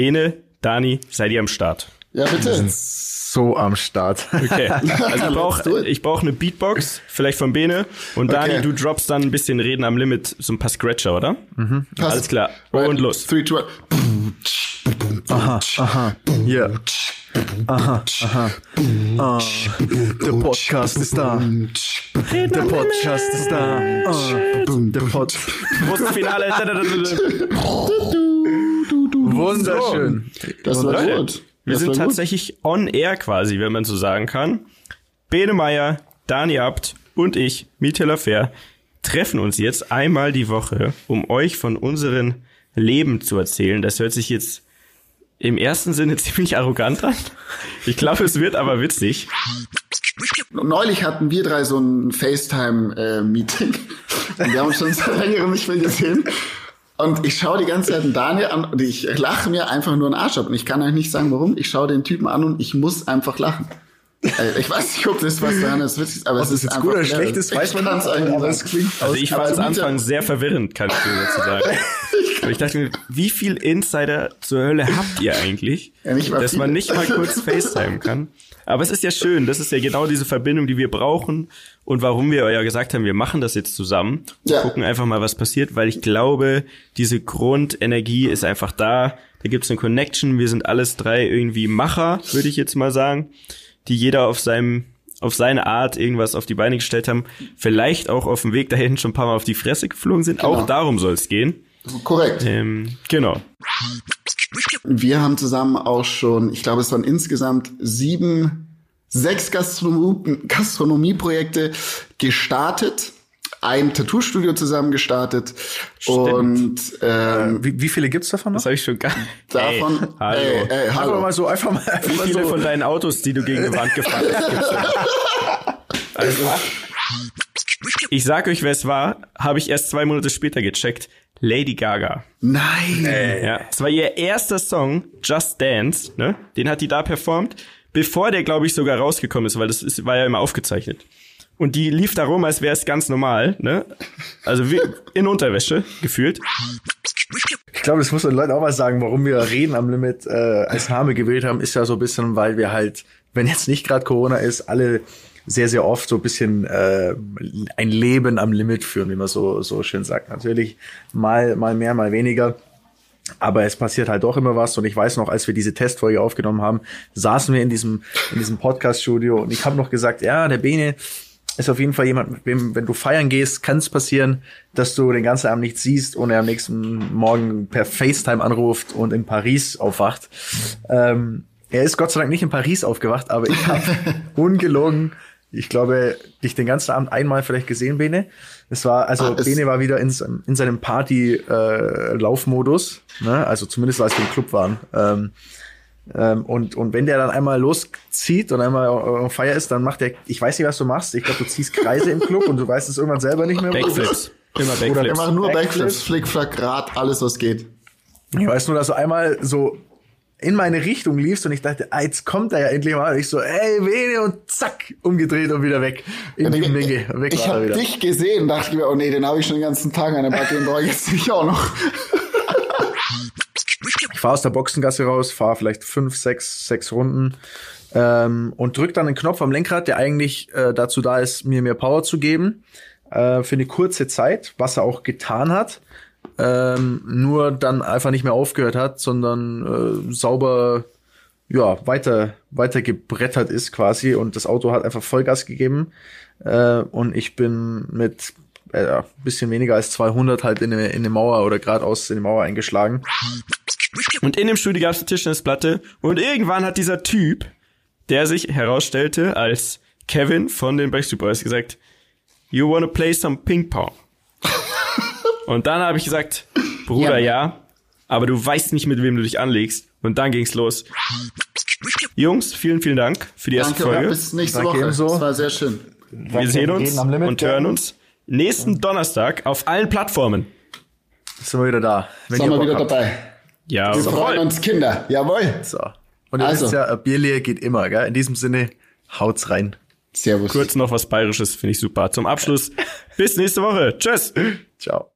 Bene, Dani, seid ihr am Start? Ja, bitte. So am Start. Okay. Also ich brauche ich brauch eine Beatbox, vielleicht von Bene. Und Dani, Okay. du droppst dann ein bisschen Reden am Limit, so ein paar Scratcher, oder? Passt. Alles klar. Und los. Three, two, one. Aha, aha, ja. Aha, aha. Ah, der Podcast ist da. Der Podcast ist da. Ah, der Pod. Großes Finale. Wunderschön. Das war Leute, gut. Wir das sind war gut. tatsächlich on air quasi, wenn man so sagen kann. Bene Meyer, Dani Abt und ich, Mietela Fair, treffen uns jetzt einmal die Woche, um euch von unseren Leben zu erzählen. Das hört sich jetzt im ersten Sinne ziemlich arrogant an. Ich glaube, es wird aber witzig. Neulich hatten wir drei so ein FaceTime-Meeting. und wir haben uns schon seit längerem nicht mehr gesehen. Und ich schaue die ganze Zeit Daniel an und ich lache mir einfach nur einen Arsch ab. Und ich kann euch nicht sagen, warum. Ich schaue den Typen an und ich muss einfach lachen. Äh, Ich weiß nicht, ob das was daran ist, witzig ist, aber es ist jetzt gut oder schlecht ist, weiß man nicht, eigentlich aber sagen. es klingt Also ich war als Mieter- Anfang sehr verwirrend, kann ich dir dazu sagen. Aber ich dachte mir, wie viel Insider zur Hölle habt ihr eigentlich, Ja, dass man nicht mal kurz FaceTime kann? Aber es ist ja schön, das ist ja genau diese Verbindung, die wir brauchen und warum wir ja gesagt haben, wir machen das jetzt zusammen und Ja. gucken einfach mal, was passiert, weil ich glaube, diese Grundenergie ist einfach da. Da gibt's eine Connection, wir sind alles drei irgendwie Macher, würde ich jetzt mal sagen, die jeder auf seinem auf seine Art irgendwas auf die Beine gestellt haben, vielleicht auch auf dem Weg dahin schon ein paar Mal auf die Fresse geflogen sind. Auch darum soll es gehen. Korrekt. Ähm, genau. Wir haben zusammen auch schon, ich glaube, es waren insgesamt sieben, sechs Gastronomie, Gastronomieprojekte gestartet, ein Tattoo-Studio zusammen gestartet und ähm, Wie, wie viele gibt's davon noch? Das habe ich schon gar davon, Ey, hallo. ey, ey, Einfach hallo. mal so, einfach mal, einfach Wie mal viele so. von deinen Autos, die du gegen die Wand gefahren hast, gibt's denn? Also, ich sag euch, wer es war, habe ich erst zwei Monate später gecheckt. Lady Gaga. Nein. Ja, es war ihr erster Song, Just Dance, ne? Den hat die da performt, bevor der, glaube ich, sogar rausgekommen ist, weil das ist, war ja immer aufgezeichnet. Und die lief da rum, als wäre es ganz normal, ne? Also wie in Unterwäsche gefühlt. Ich glaube, das muss den Leuten auch mal sagen, warum wir Reden am Limit äh, als Name gewählt haben, ist ja so ein bisschen, weil wir halt, wenn jetzt nicht gerade Corona ist, alle sehr, sehr oft so ein bisschen äh, ein Leben am Limit führen, wie man so, so schön sagt. Natürlich mal, mal mehr, mal weniger. Aber es passiert halt doch immer was. Und ich weiß noch, als wir diese Testfolge aufgenommen haben, saßen wir in diesem, in diesem Podcast-Studio und ich habe noch gesagt, ja, der Bene ist auf jeden Fall jemand, mit wem, wenn du feiern gehst, kann es passieren, dass du den ganzen Abend nichts siehst und er am nächsten Morgen per FaceTime anruft und in Paris aufwacht. Ähm, er ist Gott sei Dank nicht in Paris aufgewacht, aber ich habe ungelogen, ich glaube, dich den ganzen Abend einmal vielleicht gesehen, Bene. Es war, also Ah, Bene war wieder in, seinem- in seinem Party-Laufmodus, ne? also zumindest als wir im Club waren. Ähm, ähm, und, und wenn der dann einmal loszieht und einmal auf Feier ist, dann macht er, ich weiß nicht, was du machst. Ich glaube, du ziehst Kreise im Club und du weißt es irgendwann selber nicht mehr. Backflips. Immer Wir Backflips. machen nur Backflips. Backflips, Flickflack, Rad, alles was geht. Ich weiß nur, dass du einmal so in meine Richtung liefst und ich dachte, ah, jetzt kommt er ja endlich mal. Und ich so, ey, Bene und zack, umgedreht und wieder weg. In die Menge. Weg ich er habe dich gesehen, dachte ich mir, oh nee, den habe ich schon den ganzen Tag an der Backe, den brauche ich jetzt nicht auch noch. Ich fahre aus der Boxengasse raus, fahre vielleicht fünf, sechs, sechs Runden ähm, und drück dann den Knopf am Lenkrad, der eigentlich äh, dazu da ist, mir mehr Power zu geben äh, für eine kurze Zeit, was er auch getan hat. Ähm, nur dann einfach nicht mehr aufgehört hat, sondern äh, sauber ja weiter weiter gebrettert ist quasi und das Auto hat einfach Vollgas gegeben äh, und ich bin mit äh, bisschen weniger als 200 halt in eine, in eine Mauer oder geradeaus in die Mauer eingeschlagen. Und in dem Studio gab es eine Tischtennisplatte und irgendwann hat dieser Typ, der sich herausstellte als Kevin von den Backstreet Boys, gesagt, You wanna play some Ping Pong? und dann habe ich gesagt, Bruder, ja. aber du weißt nicht, mit wem du dich anlegst. Und dann ging's los. Jungs, vielen, vielen Dank für die erste Danke, Folge. bis nächste Danke Woche. ebenso. Das war sehr schön. Wir sehen uns und hören uns nächsten Donnerstag auf allen Plattformen. Sind wir wieder da. Wenn Sind wir wieder habt. dabei. Ja, Wir freuen uns, Kinder. Jawohl. So. Und ihr Also. wisst ja, ein Bierleer geht immer, gell? In diesem Sinne, haut's rein. Servus. Kurz noch was Bayerisches, finde ich super. Zum Abschluss, bis nächste Woche. Tschüss. Ciao.